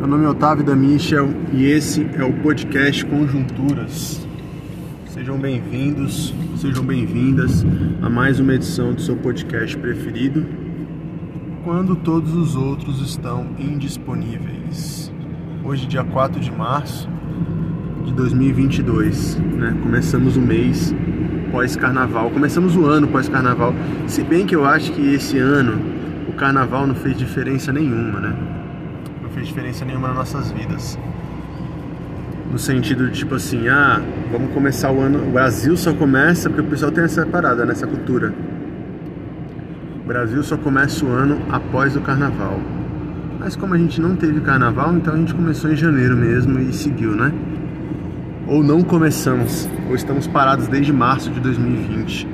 Meu nome é Otávio da Michel e esse é o podcast Conjunturas. Sejam bem-vindos, sejam bem-vindas a mais uma edição do seu podcast preferido, quando todos os outros estão indisponíveis. Hoje, dia 4 de março de 2022, né? Começamos o mês pós-carnaval, começamos o ano pós-carnaval. Se bem que eu acho que esse ano o carnaval não fez diferença nenhuma, né? Fez diferença nenhuma nas nossas vidas. No sentido de tipo assim, ah, vamos começar o ano. O Brasil só começa porque o pessoal tem essa parada, nessa cultura. O Brasil só começa o ano após o carnaval. Mas como a gente não teve carnaval, então a gente começou em janeiro mesmo e seguiu, né? Ou não começamos, ou estamos parados desde março de 2020.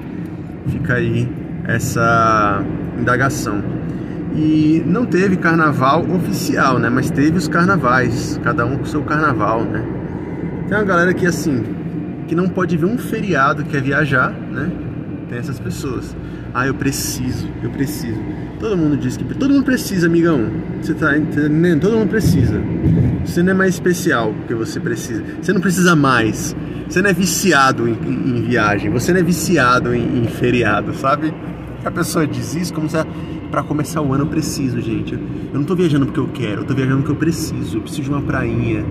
Fica aí essa indagação. E não teve carnaval oficial, né? Mas teve os carnavais, cada um com seu carnaval, né? Tem uma galera que assim, que não pode ver um feriado que é viajar, né? Tem essas pessoas. Ah, eu preciso, eu preciso. Todo mundo diz que todo mundo precisa, amigão. Você tá entendendo? Todo mundo precisa. Você não é mais especial porque você precisa. Você não precisa mais. Você não é viciado em, em, em viagem. Você não é viciado em, em feriado, sabe? A pessoa diz isso como se para começar o ano eu preciso, gente. Eu não tô viajando porque eu quero, eu tô viajando porque eu preciso. Eu preciso de uma prainha,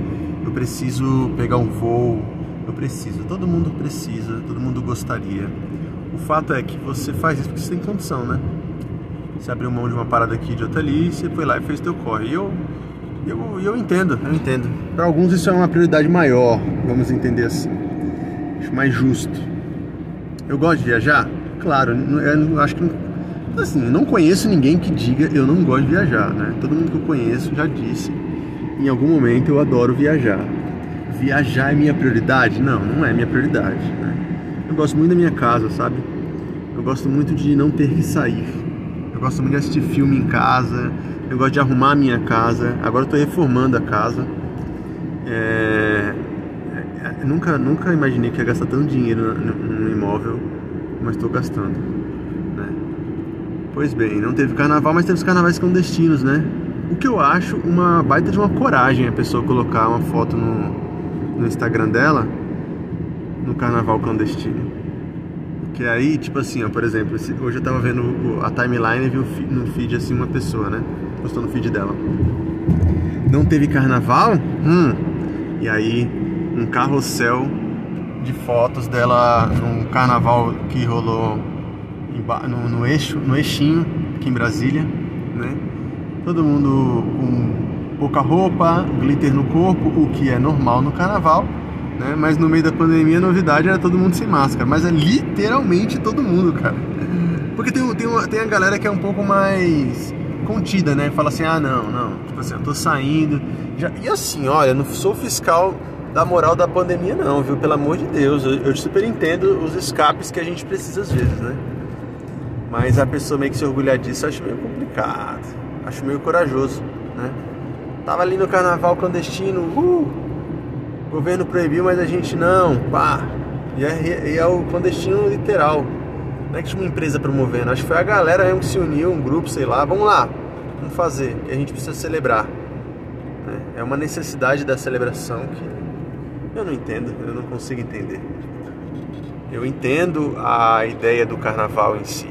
eu preciso pegar um voo, eu preciso. Todo mundo precisa, todo mundo gostaria. O fato é que você faz isso porque você tem condição, né? Você abriu mão de uma parada aqui, de outra ali, você foi lá e fez teu corre. E eu, eu, eu entendo, eu entendo. Para alguns isso é uma prioridade maior, vamos entender assim. Acho mais justo. Eu gosto de viajar? Claro, eu acho que assim, eu não conheço ninguém que diga eu não gosto de viajar, né? Todo mundo que eu conheço já disse. Em algum momento eu adoro viajar. Viajar é minha prioridade? Não, não é minha prioridade, né? Eu gosto muito da minha casa, sabe? Eu gosto muito de não ter que sair. Eu gosto muito de assistir filme em casa. Eu gosto de arrumar a minha casa. Agora eu tô reformando a casa. É... É, nunca, nunca imaginei que ia gastar tanto dinheiro no imóvel, mas estou gastando. Pois bem, não teve carnaval, mas teve os carnavais clandestinos, né? O que eu acho uma baita de uma coragem a pessoa colocar uma foto no, no Instagram dela no carnaval clandestino. Que aí, tipo assim, ó, por exemplo, hoje eu tava vendo a timeline e vi no feed assim uma pessoa, né? Postou no feed dela. Não teve carnaval? Hum. E aí, um carrossel de fotos dela num carnaval que rolou no, no eixo, no eixinho, aqui em Brasília, né? Todo mundo com pouca roupa, glitter no corpo, o que é normal no carnaval, né? Mas no meio da pandemia a novidade era todo mundo sem máscara, mas é literalmente todo mundo, cara. Porque tem, tem, uma, tem a galera que é um pouco mais contida, né? Fala assim, ah não, não, tipo assim, eu tô saindo. Já... E assim, olha, não sou fiscal da moral da pandemia não, viu? Pelo amor de Deus, eu, eu super entendo os escapes que a gente precisa às vezes, né? Mas a pessoa meio que se orgulhar disso, acho meio complicado. Acho meio corajoso, né? Tava ali no carnaval clandestino, uh! O governo proibiu, mas a gente não, pá. E é, e é o clandestino literal. Não é que tinha uma empresa promovendo, acho que foi a galera mesmo que se uniu, um grupo, sei lá, vamos lá, vamos fazer, que a gente precisa celebrar. Né? É uma necessidade da celebração que eu não entendo, eu não consigo entender. Eu entendo a ideia do carnaval em si,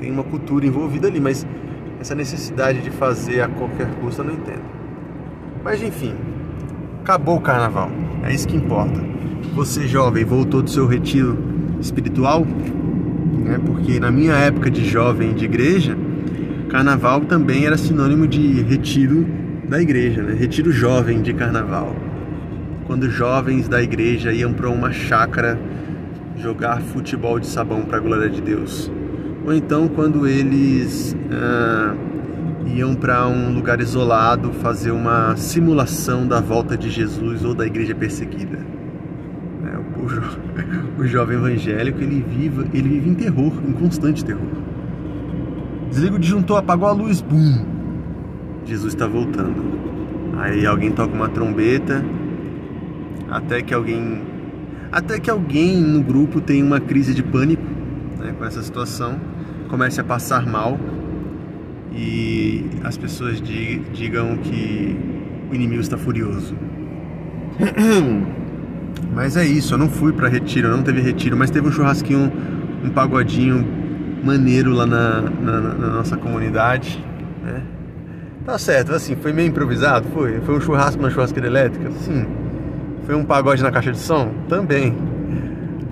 tem uma cultura envolvida ali, mas essa necessidade de fazer a qualquer custo eu não entendo. Mas enfim, acabou o carnaval, é isso que importa. Você jovem voltou do seu retiro espiritual, né? Porque na minha época de jovem de igreja, carnaval também era sinônimo de retiro da igreja, né? Retiro jovem de carnaval. Quando jovens da igreja iam para uma chácara jogar futebol de sabão para a glória de Deus ou então quando eles ah, iam para um lugar isolado fazer uma simulação da volta de Jesus ou da igreja perseguida. É, o, jo o, jovem evangélico ele vive, ele vive em terror, em constante terror. Desliga o disjuntor, apagou a luz, bum! Jesus está voltando. Aí alguém toca uma trombeta, até que alguém, até que alguém no grupo tem uma crise de pânico né, com essa situação, comece a passar mal e as pessoas digam que o inimigo está furioso. Mas é isso, eu não fui para retiro, não teve retiro, mas teve um churrasquinho, um pagodinho maneiro lá na, na, na nossa comunidade, né? Tá certo, assim, foi meio improvisado, foi. Foi um churrasco na churrasqueira elétrica, sim. Foi um pagode na caixa de som, também.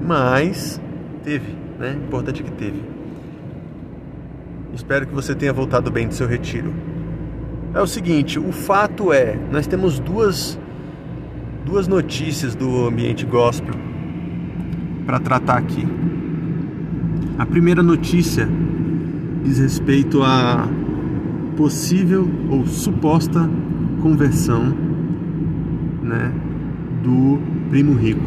Mas teve, né? Importante que teve. Espero que você tenha voltado bem do seu retiro. É o seguinte, o fato é, nós temos duas duas notícias do ambiente gospel para tratar aqui. A primeira notícia diz respeito a possível ou suposta conversão, né, do primo rico.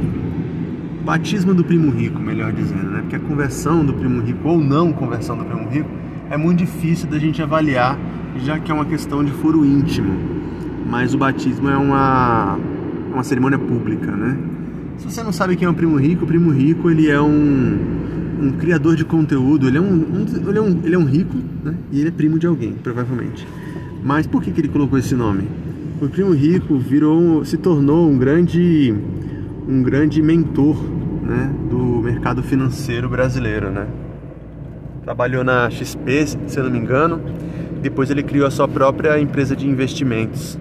Batismo do primo rico, melhor dizendo, né? Porque a conversão do primo rico ou não conversão do primo rico é muito difícil da gente avaliar, já que é uma questão de foro íntimo. Mas o batismo é uma uma cerimônia pública, né? Se você não sabe quem é o primo rico, o primo rico ele é um, um criador de conteúdo, ele é um, um, ele é um, ele é um rico, né? E ele é primo de alguém, provavelmente. Mas por que, que ele colocou esse nome? O primo rico virou, se tornou um grande, um grande mentor, né? Do mercado financeiro brasileiro, né? Trabalhou na XP, se eu não me engano. Depois ele criou a sua própria empresa de investimentos,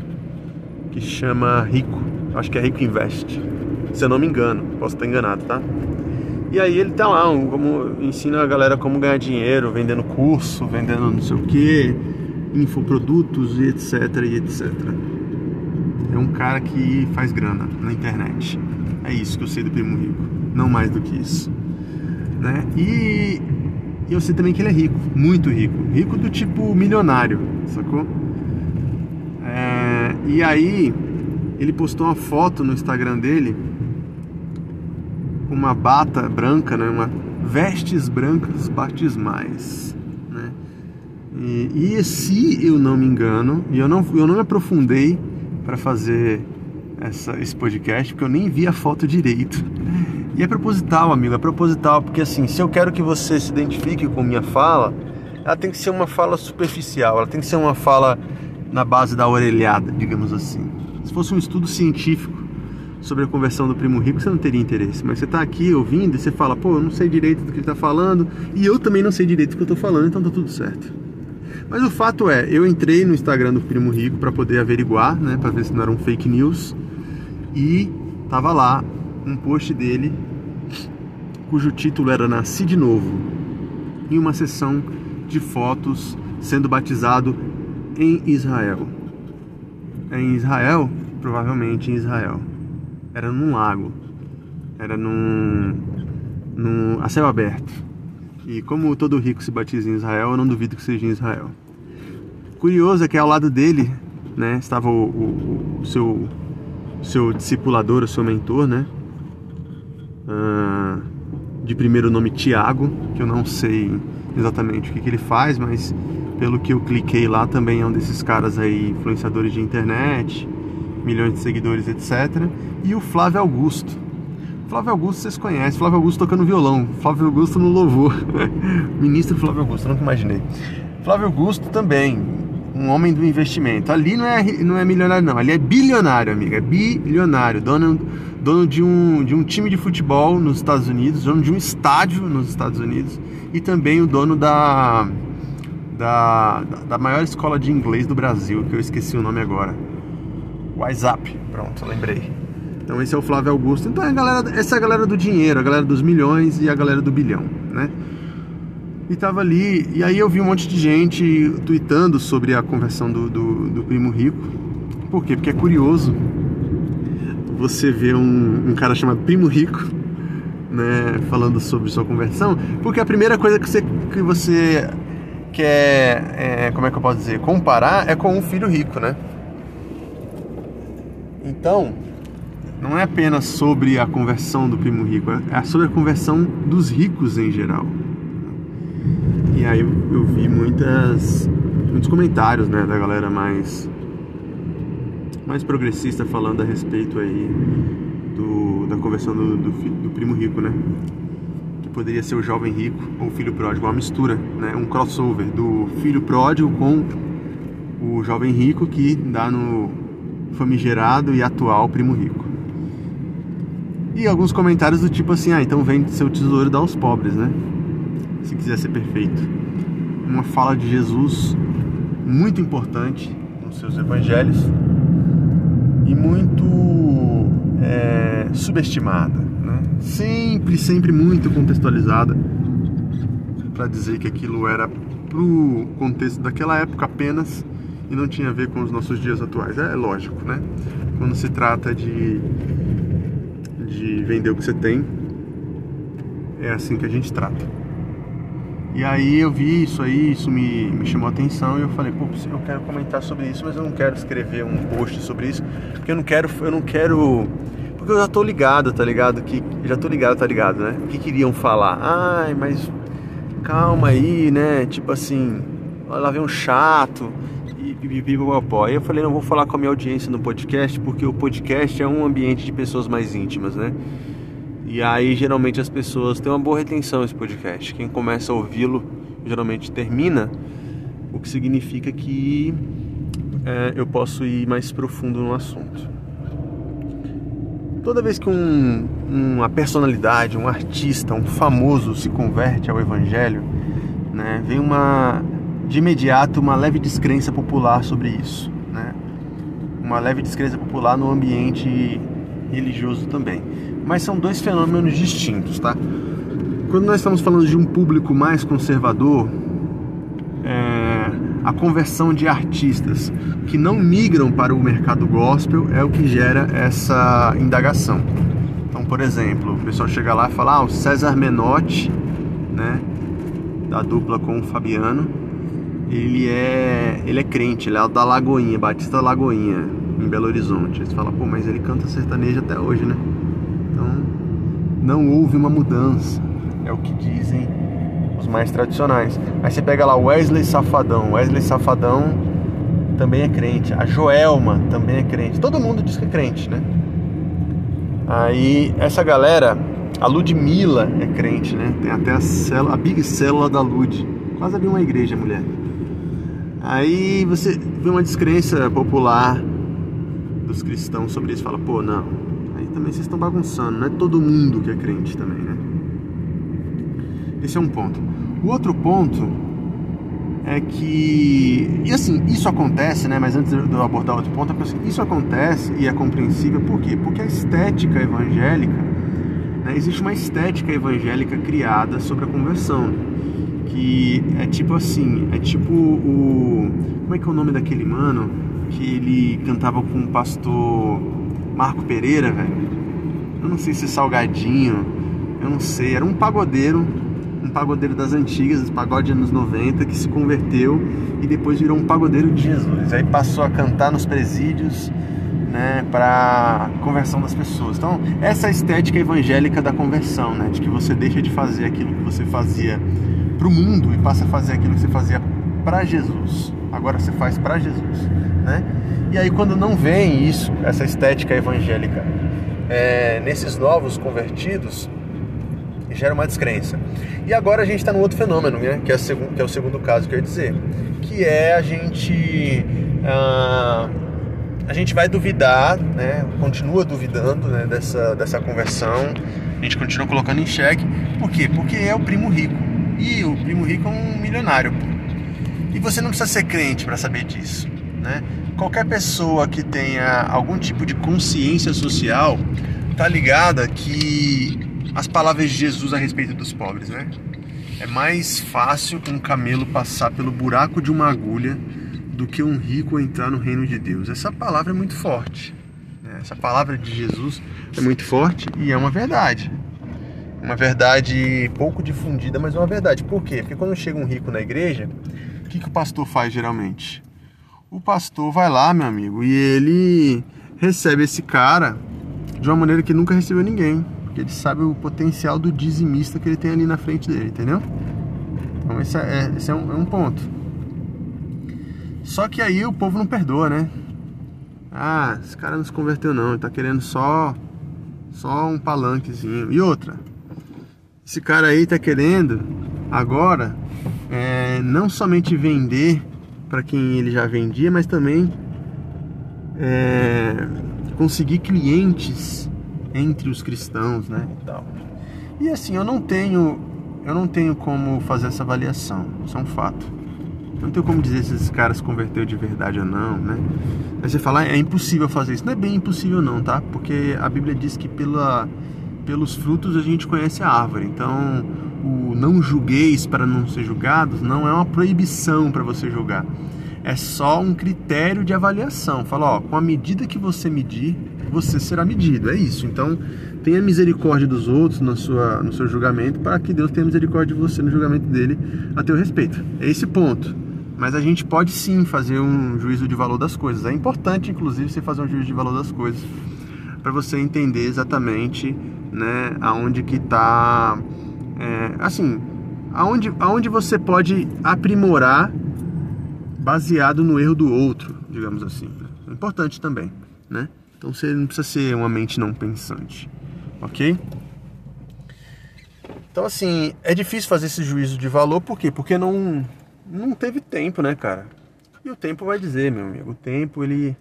que chama Rico acho que é Rico Invest, se eu não me engano, posso estar enganado, tá? E aí ele tá lá, um, como ensina a galera como ganhar dinheiro, vendendo curso, vendendo não sei o que, infoprodutos e etc e etc. É um cara que faz grana na internet. É isso que eu sei do Primo Rico, não mais do que isso. Né? E eu sei também que ele é rico, muito rico, rico do tipo milionário, sacou? É, e aí ele postou uma foto no Instagram dele com uma bata branca, né? Uma vestes brancas batismais, né? E, e se eu não me engano, e eu não, eu não me aprofundei para fazer essa, esse podcast, porque eu nem vi a foto direito. E é proposital, amigo, é proposital, porque assim, se eu quero que você se identifique com minha fala, ela tem que ser uma fala superficial, ela tem que ser uma fala na base da orelhada, digamos assim. Se fosse um estudo científico sobre a conversão do primo rico, você não teria interesse. Mas você está aqui ouvindo e você fala, pô, eu não sei direito do que ele está falando e eu também não sei direito do que eu estou falando, então tá tudo certo. Mas o fato é, eu entrei no Instagram do primo rico para poder averiguar, né, para ver se não era um fake news e tava lá um post dele cujo título era Nasci de Novo, em uma sessão de fotos sendo batizado em Israel em Israel, provavelmente em Israel. Era num lago. Era num, num a céu aberto. E como todo rico se batiza em Israel, eu não duvido que seja em Israel. Curioso é que ao lado dele, né, estava o, o, o seu seu discipulador, o seu mentor, né? Ah, de primeiro nome Tiago, que eu não sei exatamente o que, que ele faz, mas pelo que eu cliquei lá, também é um desses caras aí, influenciadores de internet, milhões de seguidores, etc. E o Flávio Augusto. Flávio Augusto vocês conhecem, Flávio Augusto tocando violão, Flávio Augusto no louvor. Ministro Flávio Augusto, nunca imaginei. Flávio Augusto também, um homem do investimento. Ali não é, não é milionário, não, ali é bilionário, amiga, é bilionário, dono, dono de, um, de um time de futebol nos Estados Unidos, dono de um estádio nos Estados Unidos e também o dono da da, da maior escola de inglês do Brasil, que eu esqueci o nome agora. WhatsApp, pronto, lembrei. Então esse é o Flávio Augusto. Então é galera, essa é a galera do dinheiro, a galera dos milhões e a galera do bilhão, né? E tava ali, e aí eu vi um monte de gente tweetando sobre a conversão do, do, do primo rico. Por quê? Porque é curioso você ver um, um cara chamado Primo Rico, né, falando sobre sua conversão, porque a primeira coisa que você, que você quer, é, como é que eu posso dizer, comparar é com um filho rico, né? Então, não é apenas sobre a conversão do primo rico, é sobre a conversão dos ricos em geral. E aí eu vi muitas, muitos comentários, né, da galera mais mais progressista falando a respeito aí do, da conversão do, do, do primo rico, né? poderia ser o jovem rico ou o filho pródigo, uma mistura, né? um crossover do filho pródigo com o jovem rico que dá no, famigerado e atual primo rico. E alguns comentários do tipo assim: ah, então vende seu tesouro e dá aos pobres, né? Se quiser ser perfeito. Uma fala de Jesus muito importante nos seus evangelhos e muito é, subestimada, né? Sempre, sempre muito contextualizada para dizer que aquilo era pro contexto daquela época apenas e não tinha a ver com os nossos dias atuais. É, é lógico, né? Quando se trata de de vender o que você tem, é assim que a gente trata. E aí eu vi isso aí, isso me, me chamou a atenção e eu falei, pô, eu quero comentar sobre isso, mas eu não quero escrever um post sobre isso, porque eu não quero, eu não quero, porque eu já tô ligado, tá ligado? Que já tô ligado, tá ligado, né? O que queriam falar? Ai, mas calma aí, né? Tipo assim, lá vem um chato e pipipipopó. Aí eu falei, não vou falar com a minha audiência no podcast, porque o podcast é um ambiente de pessoas mais íntimas, né? E aí geralmente as pessoas têm uma boa retenção esse podcast. Quem começa a ouvi-lo geralmente termina, o que significa que é, eu posso ir mais profundo no assunto. Toda vez que um, uma personalidade, um artista, um famoso se converte ao evangelho, né, vem uma de imediato uma leve descrença popular sobre isso, né? Uma leve descrença popular no ambiente religioso também mas são dois fenômenos distintos, tá? Quando nós estamos falando de um público mais conservador, é, a conversão de artistas que não migram para o mercado gospel é o que gera essa indagação. Então, por exemplo, o pessoal chega lá e fala: ah, o César Menotti, né, da dupla com o Fabiano, ele é, ele é crente, ele é da Lagoinha, Batista Lagoinha, em Belo Horizonte. Aí você fala: pô, mas ele canta sertanejo até hoje, né? Não houve uma mudança, é o que dizem os mais tradicionais. Aí você pega lá Wesley Safadão, Wesley Safadão também é crente, a Joelma também é crente, todo mundo diz que é crente, né? Aí essa galera, a Ludmilla é crente, né? Tem até a, célula, a big célula da Lud, quase abriu uma igreja, mulher. Aí você vê uma descrença popular dos cristãos sobre isso, fala, pô, não, também vocês estão bagunçando, não é todo mundo que é crente também, né? Esse é um ponto. O outro ponto é que. E assim, isso acontece, né? Mas antes de eu abordar outro ponto, isso acontece e é compreensível por quê? Porque a estética evangélica, né? existe uma estética evangélica criada sobre a conversão. Que é tipo assim, é tipo o. Como é que é o nome daquele mano? Que ele cantava com o pastor Marco Pereira, velho. Eu não sei se Salgadinho, eu não sei. Era um pagodeiro, um pagodeiro das antigas, pagode anos 90, que se converteu e depois virou um pagodeiro de Jesus. Aí passou a cantar nos presídios, né, para conversão das pessoas. Então, essa é estética evangélica da conversão, né, de que você deixa de fazer aquilo que você fazia para o mundo e passa a fazer aquilo que você fazia para Jesus. Agora você faz para Jesus, né? E aí quando não vem isso, essa estética evangélica, é, nesses novos convertidos, gera uma descrença. E agora a gente está no outro fenômeno, né? Que é, segundo, que é, o segundo caso que eu ia dizer, que é a gente ah, a gente vai duvidar, né? Continua duvidando né? dessa dessa conversão. A gente continua colocando em xeque. Por quê? Porque é o primo rico. E o primo rico é um milionário. E você não precisa ser crente para saber disso, né? Qualquer pessoa que tenha algum tipo de consciência social tá ligada que as palavras de Jesus a respeito dos pobres, né? É mais fácil um camelo passar pelo buraco de uma agulha do que um rico entrar no reino de Deus. Essa palavra é muito forte. Né? Essa palavra de Jesus é muito forte e é uma verdade. Uma verdade pouco difundida, mas é uma verdade. Por quê? Porque quando chega um rico na igreja, que, que o pastor faz geralmente? O pastor vai lá, meu amigo, e ele recebe esse cara de uma maneira que nunca recebeu ninguém. Porque ele sabe o potencial do dizimista que ele tem ali na frente dele, entendeu? Então esse é, esse é, um, é um ponto. Só que aí o povo não perdoa, né? Ah, esse cara não se converteu não, ele tá querendo só só um palanquezinho. E outra, esse cara aí tá querendo agora é, não somente vender para quem ele já vendia, mas também é, conseguir clientes entre os cristãos, né, e tal. E assim, eu não tenho eu não tenho como fazer essa avaliação, isso é um fato. Eu não tenho como dizer se esses caras converteu de verdade ou não, né? Aí você fala, é impossível fazer isso. Não é bem impossível não, tá? Porque a Bíblia diz que pela, pelos frutos a gente conhece a árvore. Então, o não julgueis para não ser julgados não é uma proibição para você julgar. É só um critério de avaliação. Fala, ó, com a medida que você medir, você será medido. É isso. Então, tenha misericórdia dos outros no, sua, no seu julgamento, para que Deus tenha misericórdia de você no julgamento dele a teu respeito. É esse ponto. Mas a gente pode sim fazer um juízo de valor das coisas. É importante, inclusive, você fazer um juízo de valor das coisas para você entender exatamente, né, aonde que está, é, assim, aonde, aonde você pode aprimorar baseado no erro do outro, digamos assim. É importante também, né? Então você não precisa ser uma mente não pensante ok? Então, assim, é difícil fazer esse juízo de valor, por quê? Porque não, não teve tempo, né, cara? E o tempo vai dizer, meu amigo, o tempo ele,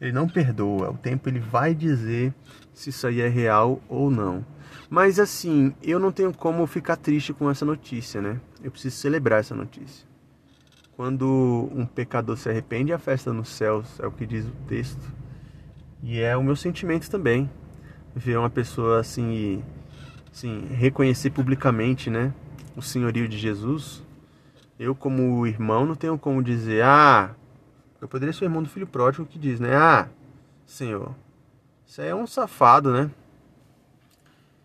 ele não perdoa, o tempo ele vai dizer se isso aí é real ou não. Mas assim, eu não tenho como ficar triste com essa notícia, né? Eu preciso celebrar essa notícia. Quando um pecador se arrepende, a festa nos céus, é o que diz o texto. E é o meu sentimento também ver uma pessoa assim, assim reconhecer publicamente, né, o senhorio de Jesus. Eu como irmão não tenho como dizer, ah, eu poderia ser o irmão do filho pródigo que diz, né, ah, Senhor, aí é um safado, né?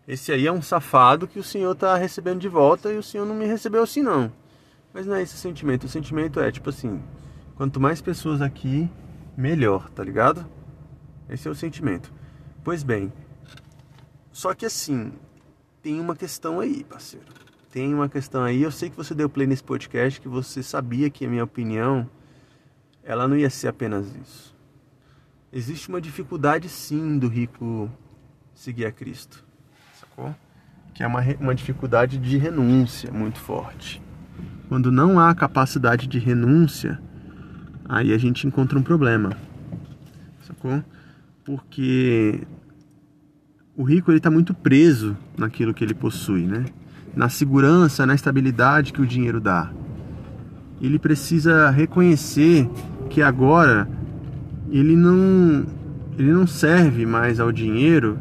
Esse aí é um safado que o Senhor está recebendo de volta e o Senhor não me recebeu assim não. Mas não é esse o sentimento. O sentimento é tipo assim: quanto mais pessoas aqui, melhor, tá ligado? Esse é o sentimento. Pois bem, só que assim, tem uma questão aí, parceiro. Tem uma questão aí. Eu sei que você deu play nesse podcast, que você sabia que a minha opinião, ela não ia ser apenas isso. Existe uma dificuldade sim do rico seguir a Cristo, sacou? Que é uma, uma dificuldade de renúncia muito forte. Quando não há capacidade de renúncia, aí a gente encontra um problema, sacou? Porque o rico ele está muito preso naquilo que ele possui, né? Na segurança, na estabilidade que o dinheiro dá. Ele precisa reconhecer que agora ele não ele não serve mais ao dinheiro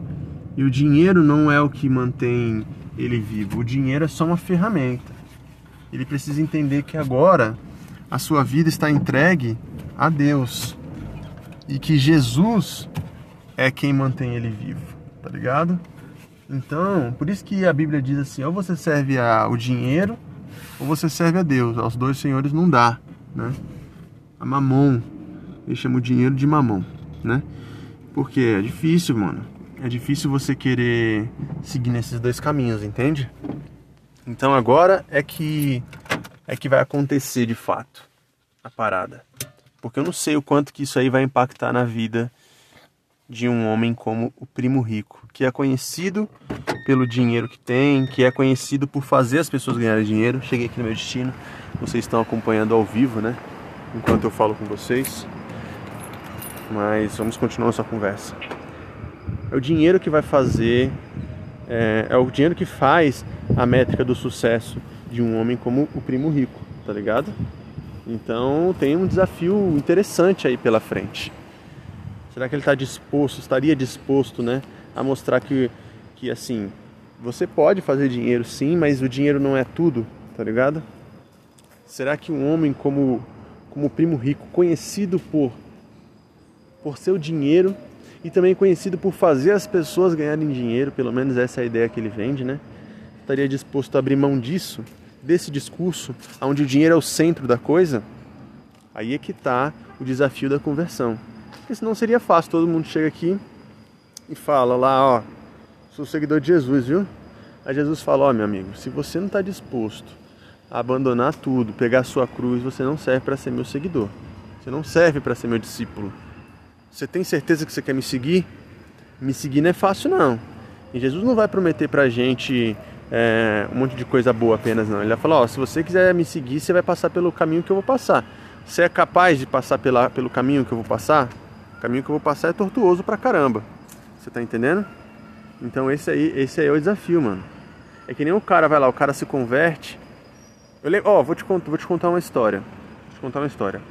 e o dinheiro não é o que mantém ele vivo. O dinheiro é só uma ferramenta. Ele precisa entender que agora a sua vida está entregue a Deus e que Jesus é quem mantém ele vivo tá ligado? Então, por isso que a Bíblia diz assim: ou você serve ao dinheiro, ou você serve a Deus. Aos dois senhores não dá, né? A mamon, ele chama o dinheiro de mamon, né? Porque é difícil, mano. É difícil você querer seguir nesses dois caminhos, entende? Então agora é que é que vai acontecer de fato a parada. Porque eu não sei o quanto que isso aí vai impactar na vida de um homem como o primo rico, que é conhecido pelo dinheiro que tem, que é conhecido por fazer as pessoas ganharem dinheiro. Cheguei aqui no meu destino, vocês estão acompanhando ao vivo, né? Enquanto eu falo com vocês. Mas vamos continuar nossa conversa. É o dinheiro que vai fazer, é, é o dinheiro que faz a métrica do sucesso de um homem como o primo rico, tá ligado? Então tem um desafio interessante aí pela frente. Será que ele está disposto, estaria disposto, né, a mostrar que, que assim, você pode fazer dinheiro sim, mas o dinheiro não é tudo, tá ligado? Será que um homem como como o primo rico, conhecido por por seu dinheiro e também conhecido por fazer as pessoas ganharem dinheiro, pelo menos essa é a ideia que ele vende, né? Estaria disposto a abrir mão disso, desse discurso, onde o dinheiro é o centro da coisa? Aí é que está o desafio da conversão. Porque senão seria fácil, todo mundo chega aqui e fala lá, ó, sou seguidor de Jesus, viu? Aí Jesus fala, ó meu amigo, se você não está disposto a abandonar tudo, pegar a sua cruz, você não serve para ser meu seguidor. Você não serve para ser meu discípulo. Você tem certeza que você quer me seguir? Me seguir não é fácil não. E Jesus não vai prometer pra gente é, um monte de coisa boa apenas não. Ele vai falar, ó, se você quiser me seguir, você vai passar pelo caminho que eu vou passar. Você é capaz de passar pela, pelo caminho que eu vou passar? caminho que eu vou passar é tortuoso pra caramba. Você tá entendendo? Então esse aí, esse aí é o desafio, mano. É que nem o cara vai lá, o cara se converte. Eu lembro, ó, vou te vou te contar uma história. Vou te contar uma história.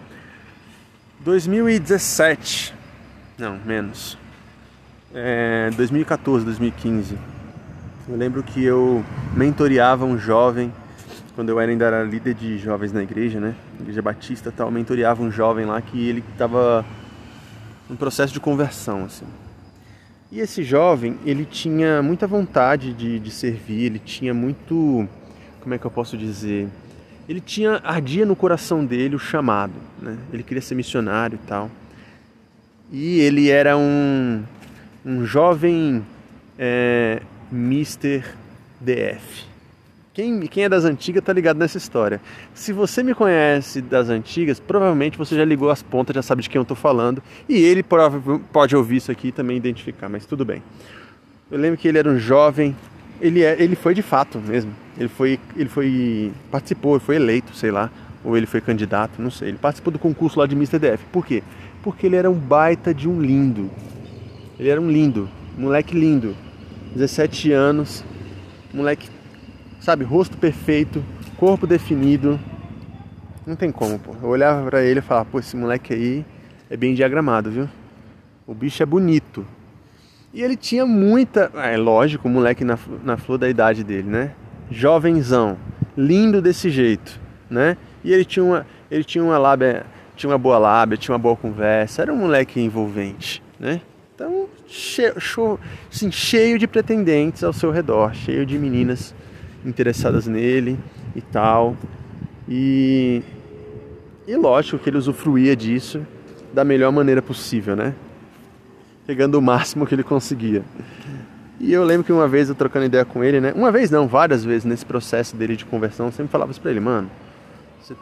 2017. Não, menos. É, 2014, 2015. Eu lembro que eu mentoreava um jovem quando eu ainda era líder de jovens na igreja, né? Igreja Batista, tal, mentoreava um jovem lá que ele estava um processo de conversão, assim. E esse jovem, ele tinha muita vontade de, de servir, ele tinha muito, como é que eu posso dizer? Ele tinha, ardia no coração dele o chamado, né? Ele queria ser missionário e tal. E ele era um, um jovem é, Mr. DF. Quem, quem é das antigas tá ligado nessa história. Se você me conhece das antigas, provavelmente você já ligou as pontas, já sabe de quem eu tô falando. E ele pode ouvir isso aqui e também identificar, mas tudo bem. Eu lembro que ele era um jovem, ele, é, ele foi de fato mesmo. Ele foi, ele foi, participou, foi eleito, sei lá, ou ele foi candidato, não sei. Ele participou do concurso lá de Mr. DF. Por quê? Porque ele era um baita de um lindo. Ele era um lindo, moleque lindo. 17 anos, moleque sabe, rosto perfeito, corpo definido. Não tem como, pô. Eu olhava para ele e falava, pô, esse moleque aí é bem diagramado, viu? O bicho é bonito. E ele tinha muita. É lógico, moleque na, na flor da idade dele, né? Jovenzão, lindo desse jeito, né? E ele tinha uma, ele tinha uma lábia, tinha uma boa lábia, tinha uma boa conversa, era um moleque envolvente, né? Então, cheio, assim, cheio de pretendentes ao seu redor, cheio de meninas interessadas nele e tal. E, e lógico que ele usufruía disso da melhor maneira possível, né? Pegando o máximo que ele conseguia. E eu lembro que uma vez eu trocando ideia com ele, né? Uma vez não, várias vezes nesse processo dele de conversão, eu sempre falava isso pra ele, mano,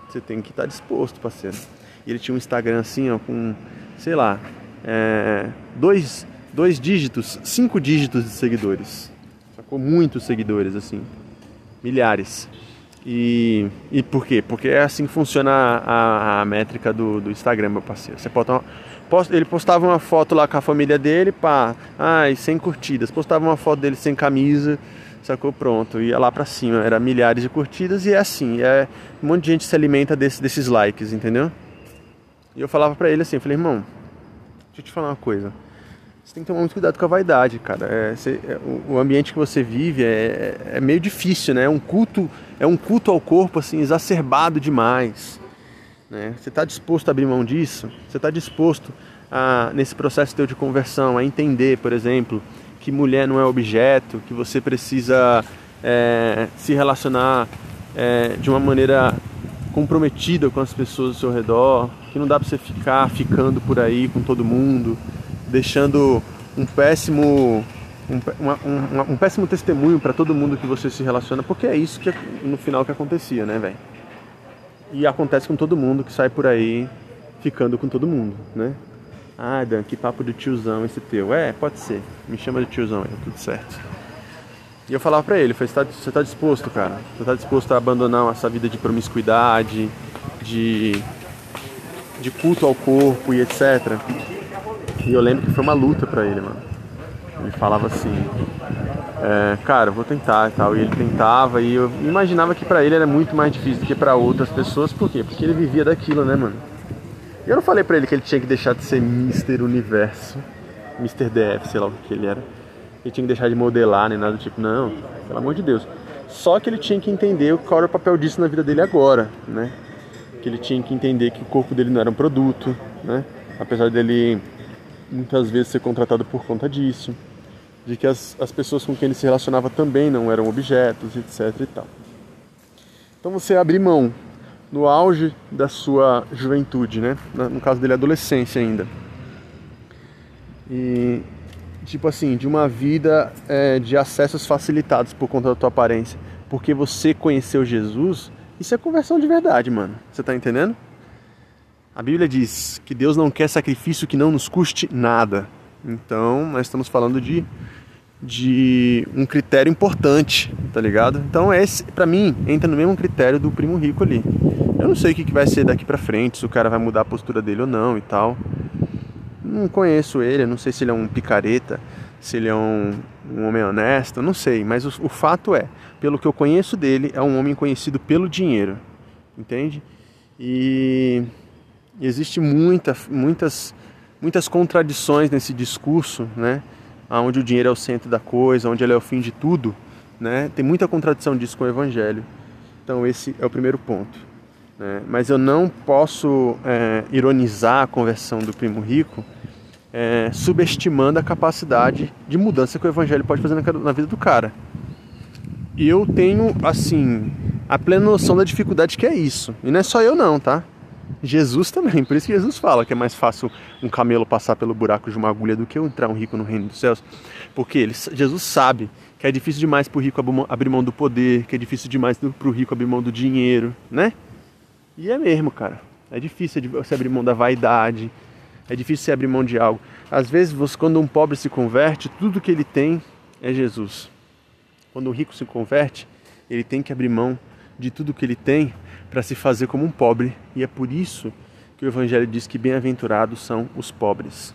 você tem que estar tá disposto, parceiro. E ele tinha um Instagram assim, ó, com, sei lá, é, dois, dois dígitos, cinco dígitos de seguidores. Sacou? Muitos seguidores, assim milhares. E, e por quê? Porque é assim que funciona a, a métrica do, do Instagram, meu parceiro. Você pode ele postava uma foto lá com a família dele, pá, ai, sem curtidas. Postava uma foto dele sem camisa, sacou? Pronto, ia lá pra cima. Era milhares de curtidas e é assim. É, um monte de gente se alimenta desse, desses likes, entendeu? E eu falava pra ele assim, eu falei, irmão, deixa eu te falar uma coisa. Você tem que tomar muito cuidado com a vaidade, cara. É, você, é, o, o, ambiente que você vive é, é, meio difícil, né? É um culto, é um culto ao corpo assim exacerbado demais. Né? Você está disposto a abrir mão disso? Você está disposto a, nesse processo teu de conversão, a entender, por exemplo, que mulher não é objeto, que você precisa é, se relacionar é, de uma maneira comprometida com as pessoas ao seu redor, que não dá para você ficar ficando por aí com todo mundo deixando um péssimo um, uma, um, um péssimo testemunho para todo mundo que você se relaciona, porque é isso que no final que acontecia, né, velho? E acontece com todo mundo que sai por aí ficando com todo mundo, né? Ah, Dan, que papo de tiozão esse teu. É, pode ser. Me chama de tiozão, é tudo certo. E eu falava pra ele, você tá, você tá disposto, cara? Você tá disposto a abandonar essa vida de promiscuidade, de, de culto ao corpo e etc. E eu lembro que foi uma luta pra ele, mano. Ele falava assim, é, cara, vou tentar e tal. E ele tentava e eu imaginava que pra ele era muito mais difícil do que pra outras pessoas. Por quê? Porque ele vivia daquilo, né, mano? E eu não falei pra ele que ele tinha que deixar de ser Mr. Universo, Mr. DF, sei lá o que ele era. Ele tinha que deixar de modelar, nem nada do tipo, não, pelo amor de Deus. Só que ele tinha que entender qual era o papel disso na vida dele agora, né? Que ele tinha que entender que o corpo dele não era um produto, né? Apesar dele muitas vezes ser contratado por conta disso, de que as, as pessoas com quem ele se relacionava também não eram objetos, etc e tal. Então você abrir mão no auge da sua juventude, né? No caso dele, adolescência ainda. E tipo assim, de uma vida é, de acessos facilitados por conta da tua aparência, porque você conheceu Jesus, isso é conversão de verdade, mano. Você tá entendendo? A Bíblia diz que Deus não quer sacrifício que não nos custe nada. Então, nós estamos falando de, de um critério importante, tá ligado? Então, esse, para mim, entra no mesmo critério do primo rico ali. Eu não sei o que vai ser daqui pra frente, se o cara vai mudar a postura dele ou não e tal. Não conheço ele, não sei se ele é um picareta, se ele é um, um homem honesto, não sei, mas o, o fato é, pelo que eu conheço dele, é um homem conhecido pelo dinheiro, entende? E, e existe muita, muitas, muitas contradições nesse discurso, né? Onde o dinheiro é o centro da coisa, onde ele é o fim de tudo, né? Tem muita contradição disso com o Evangelho. Então esse é o primeiro ponto. Né? Mas eu não posso é, ironizar a conversão do primo rico é, subestimando a capacidade de mudança que o Evangelho pode fazer na, vida do cara. E eu tenho, assim, a plena noção da dificuldade que é isso. E não é só eu não, tá? Jesus também, por isso que Jesus fala que é mais fácil um camelo passar pelo buraco de uma agulha do que entrar um rico no reino dos céus. Porque ele, Jesus sabe que é difícil demais para o rico abrir mão do poder, que é difícil demais para o rico abrir mão do dinheiro, né? E é mesmo, cara. É difícil você abrir mão da vaidade, é difícil você abrir mão de algo. Às vezes, você, quando um pobre se converte, tudo que ele tem é Jesus. Quando o rico se converte, ele tem que abrir mão de tudo que ele tem para se fazer como um pobre. E é por isso que o Evangelho diz que bem-aventurados são os pobres.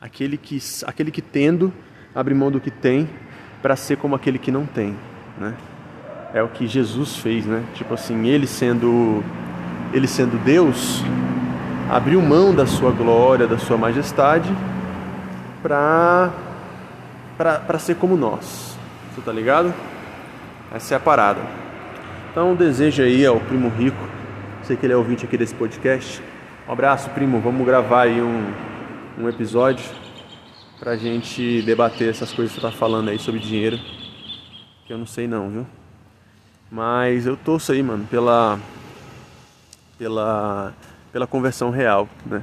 Aquele que, aquele que tendo, abre mão do que tem para ser como aquele que não tem, né? É o que Jesus fez, né? Tipo assim, ele sendo ele sendo Deus, abriu mão da sua glória, da sua majestade para ser como nós. Você tá ligado? Essa é a parada. Então, desejo aí ao primo rico, sei que ele é ouvinte aqui desse podcast. Um abraço, primo. Vamos gravar aí um, um episódio pra gente debater essas coisas que você tá falando aí sobre dinheiro. Que eu não sei não, viu? Mas eu torço aí, mano, pela pela pela conversão real, né?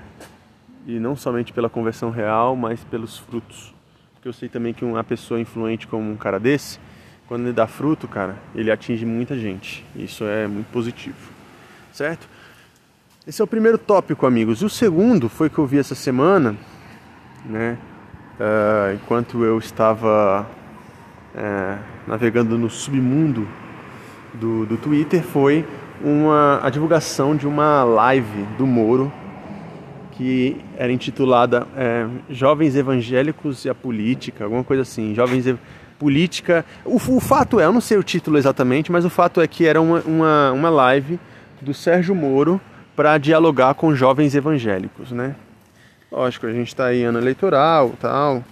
E não somente pela conversão real, mas pelos frutos. Porque eu sei também que uma pessoa influente como um cara desse, quando ele dá fruto, cara, ele atinge muita gente. Isso é muito positivo. Certo? Esse é o primeiro tópico, amigos. O segundo foi que eu vi essa semana, né? uh, enquanto eu estava uh, navegando no submundo do, do Twitter, foi uma, a divulgação de uma live do Moro que era intitulada é, Jovens Evangélicos e a Política, alguma coisa assim. Jovens e Política. O, o, fato é, eu não sei o título exatamente, mas o fato é que era uma, uma, uma live do Sérgio Moro para dialogar com jovens evangélicos, né? Lógico, a gente está aí ano eleitoral tal.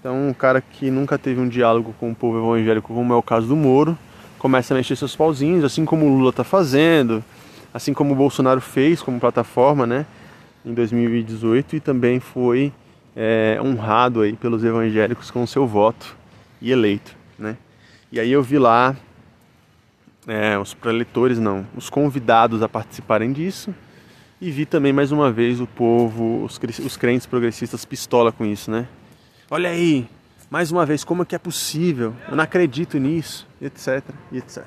Então, um cara que nunca teve um diálogo com o povo evangélico, como é o caso do Moro, começa a mexer seus pauzinhos, assim como o Lula está fazendo, assim como o Bolsonaro fez como plataforma, né, em 2018 e também foi é, honrado aí pelos evangélicos com o seu voto e eleito, né. E aí eu vi lá é, os preletores, não, os convidados a participarem disso e vi também mais uma vez o povo, os, os crentes progressistas pistola com isso, né? Olha aí, mais uma vez, como é que é possível? Eu não acredito nisso, etc, etc.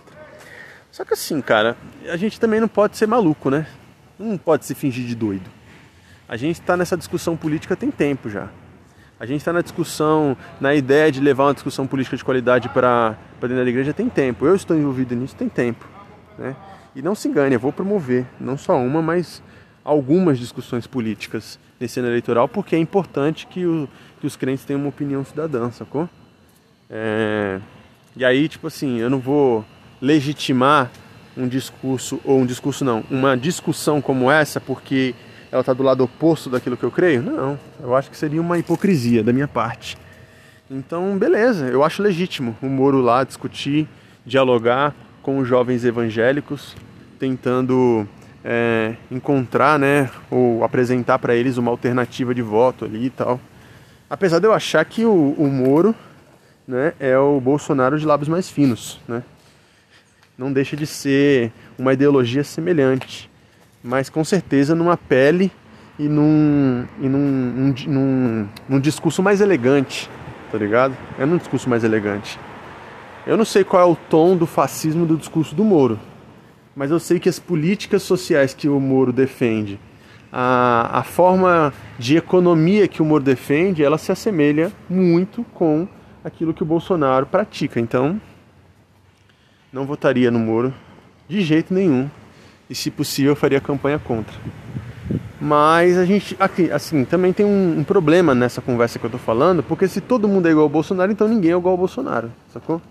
Só que assim, cara, a gente também não pode ser maluco, né? Não pode se fingir de doido. A gente está nessa discussão política tem tempo já. A gente está na discussão, na ideia de levar uma discussão política de qualidade para dentro da igreja tem tempo. Eu estou envolvido nisso tem tempo. Né? E não se engane, eu vou promover não só uma, mas algumas discussões políticas nesse ano eleitoral, porque é importante que, o, que os crentes tenham uma opinião cidadã, sacou? É, e aí, tipo assim, eu não vou legitimar um discurso, ou um discurso não, uma discussão como essa, porque ela está do lado oposto daquilo que eu creio? Não, eu acho que seria uma hipocrisia da minha parte. Então, beleza, eu acho legítimo o Moro lá discutir, dialogar com os jovens evangélicos, tentando é, encontrar, né, ou apresentar para eles uma alternativa de voto ali e tal. Apesar de eu achar que o, o Moro, né, é o Bolsonaro de lábios mais finos, né? Não deixa de ser uma ideologia semelhante, mas com certeza numa pele e num, e num, num, num, num discurso mais elegante, tá ligado? É num discurso mais elegante. Eu não sei qual é o tom do fascismo do discurso do Moro, mas eu sei que as políticas sociais que o Moro defende, a, a forma de economia que o Moro defende, ela se assemelha muito com aquilo que o Bolsonaro pratica. Então, não votaria no Moro de jeito nenhum. E se possível, faria campanha contra. Mas a gente, aqui, assim, também tem um, um, problema nessa conversa que eu tô falando, porque se todo mundo é igual ao Bolsonaro, então ninguém é igual ao Bolsonaro, sacou?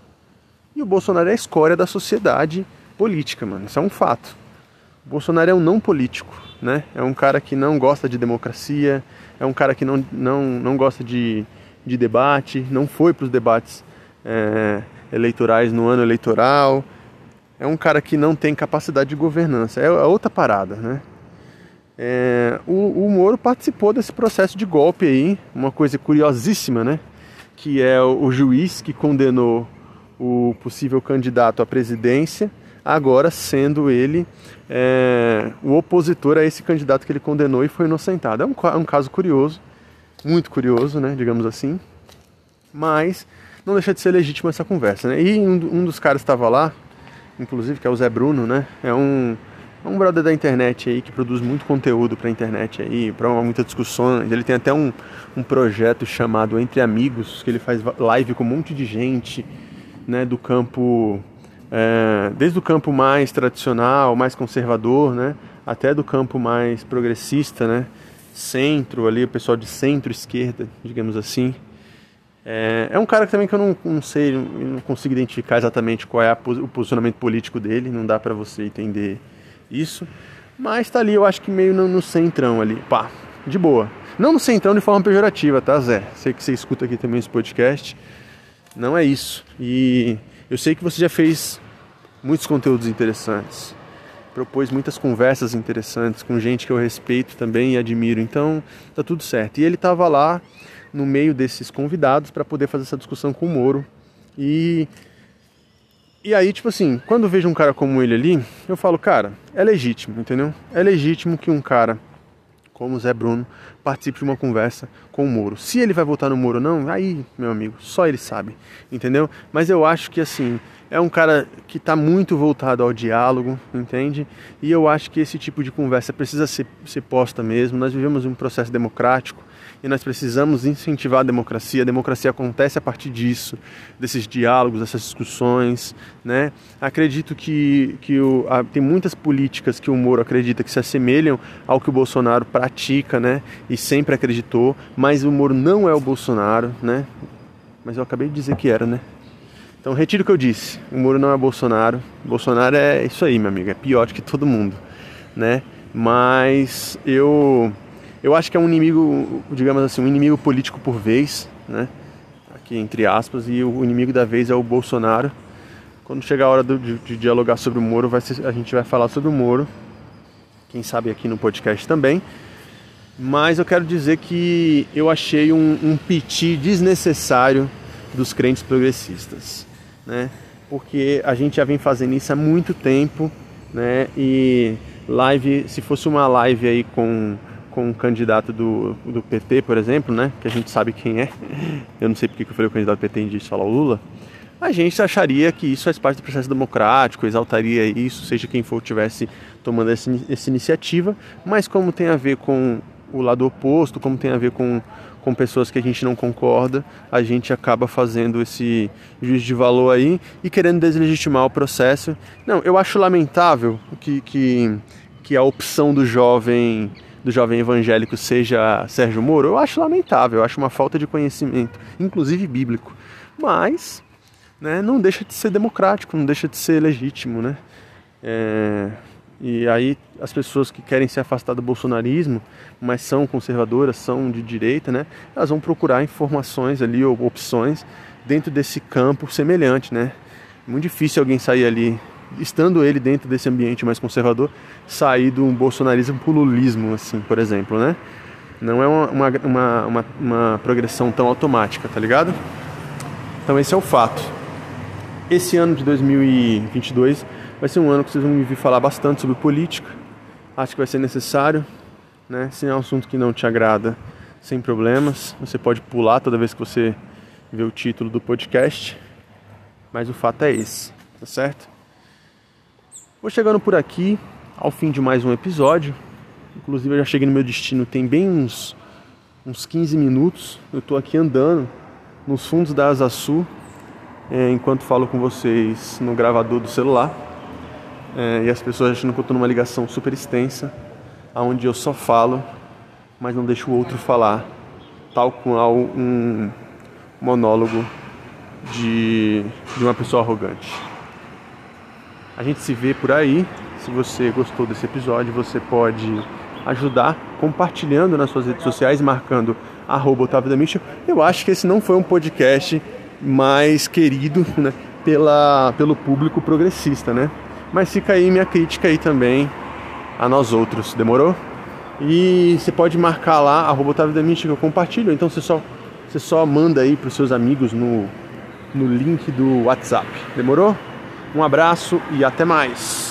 E o Bolsonaro é a escória da sociedade política, mano. Isso é um fato. O Bolsonaro é um não político, né? É um cara que não gosta de democracia, é um cara que não, não, não gosta de, de debate, não foi para os debates é, eleitorais no ano eleitoral. É um cara que não tem capacidade de governança. É outra parada, né? É, o, o Moro participou desse processo de golpe aí, uma coisa curiosíssima, né? Que é o, o juiz que condenou o possível candidato à presidência, agora sendo ele é, o opositor a esse candidato que ele condenou e foi inocentado. É um, é um caso curioso, muito curioso, né? Digamos assim. Mas não deixa de ser legítima essa conversa, né? E um, um dos caras estava lá, inclusive, que é o Zé Bruno, né? É um é um brother da internet aí que produz muito conteúdo pra internet aí, para muitas discussões. Ele tem até um, um projeto chamado Entre Amigos, que ele faz live com um monte de gente, né, do campo, é, desde o campo mais tradicional, mais conservador, né, até do campo mais progressista, né, centro ali, o pessoal de centro-esquerda, digamos assim. É, é, um cara que também que eu não, não sei, não consigo identificar exatamente qual é a, o posicionamento político dele, não dá para você entender isso. Mas tá ali, eu acho que meio no, no centrão ali, pá, de boa. Não no centrão de forma pejorativa, tá, Zé? Sei que você escuta aqui também esse podcast. Não é isso. E eu sei que você já fez muitos conteúdos interessantes. Propôs muitas conversas interessantes com gente que eu respeito também e admiro. Então, tá tudo certo. E ele tava lá no meio desses convidados para poder fazer essa discussão com o Moro. E e aí, tipo assim, quando eu vejo um cara como ele ali, eu falo, cara, é legítimo, entendeu? É legítimo que um cara como Zé Bruno participe de uma conversa com o Moro. Se ele vai votar no Moro ou não, aí, meu amigo, só ele sabe, entendeu? Mas eu acho que assim, é um cara que está muito voltado ao diálogo, entende? E eu acho que esse tipo de conversa precisa ser, ser posta mesmo. Nós vivemos um processo democrático e nós precisamos incentivar a democracia. A democracia acontece a partir disso, desses diálogos, dessas discussões, né? Acredito que, que o, a, tem muitas políticas que o Moro acredita que se assemelham ao que o Bolsonaro pratica, né? E sempre acreditou, mas o Moro não é o Bolsonaro, né? Mas eu acabei de dizer que era, né? Então retiro o que eu disse. O Moro não é Bolsonaro. Bolsonaro é isso aí, meu amigo. É pior do que todo mundo, né? Mas eu eu acho que é um inimigo, digamos assim, um inimigo político por vez, né? Aqui entre aspas, e o inimigo da vez é o Bolsonaro. Quando chegar a hora de, de dialogar sobre o Moro, vai ser, a gente vai falar sobre o Moro. Quem sabe aqui no podcast também. Mas eu quero dizer que eu achei um, um piti desnecessário dos crentes progressistas, né? Porque a gente já vem fazendo isso há muito tempo, né? E live, se fosse uma live aí com com um candidato do, do PT, por exemplo, né? Que a gente sabe quem é. Eu não sei porque que eu falei o candidato do PT em de falar o Lula. A gente acharia que isso faz parte do processo democrático, exaltaria isso, seja quem for tivesse tomando essa, essa iniciativa, mas como tem a ver com o lado oposto, como tem a ver com, com pessoas que a gente não concorda, a gente acaba fazendo esse juízo de valor aí e querendo deslegitimar o processo. Não, eu acho lamentável que, que, que a opção do jovem do jovem evangélico seja Sérgio Moro, eu acho lamentável, eu acho uma falta de conhecimento, inclusive bíblico. Mas né, não deixa de ser democrático, não deixa de ser legítimo, né? É, e aí as pessoas que querem se afastar do bolsonarismo, mas são conservadoras, são de direita, né? Elas vão procurar informações ali ou opções dentro desse campo semelhante, né? Muito difícil alguém sair ali estando ele dentro desse ambiente mais conservador, sair do bolsonarismo para o lulismo, assim, por exemplo, né? Não é uma, uma, uma, uma, progressão tão automática, tá ligado? Então esse é o fato. Esse ano de 2022 vai ser um ano que vocês vão me ouvir falar bastante sobre política. Acho que vai ser necessário, né? Se é um assunto que não te agrada, sem problemas, você pode pular toda vez que você vê o título do podcast. Mas o fato é esse, tá certo? Vou chegando por aqui ao fim de mais um episódio. Inclusive eu já cheguei no meu destino tem bem uns, uns 15 minutos. Eu estou aqui andando nos fundos da Asa Sul é, enquanto falo com vocês no gravador do celular. É, e as pessoas achando que eu estou numa ligação super extensa. onde eu só falo, mas não deixo o outro falar, tal qual um monólogo de, de uma pessoa arrogante. A gente se vê por aí. Se você gostou desse episódio, você pode ajudar compartilhando nas suas redes sociais, marcando arroba Otávio da Michel. Eu acho que esse não foi um podcast mais querido né, pela, pelo público progressista, né? Mas fica aí minha crítica aí também a nós outros, demorou? E você pode marcar lá, arroba Otávio da que eu compartilho. Então você só, você só manda aí para os seus amigos no, no link do WhatsApp. Demorou? Um abraço e até mais!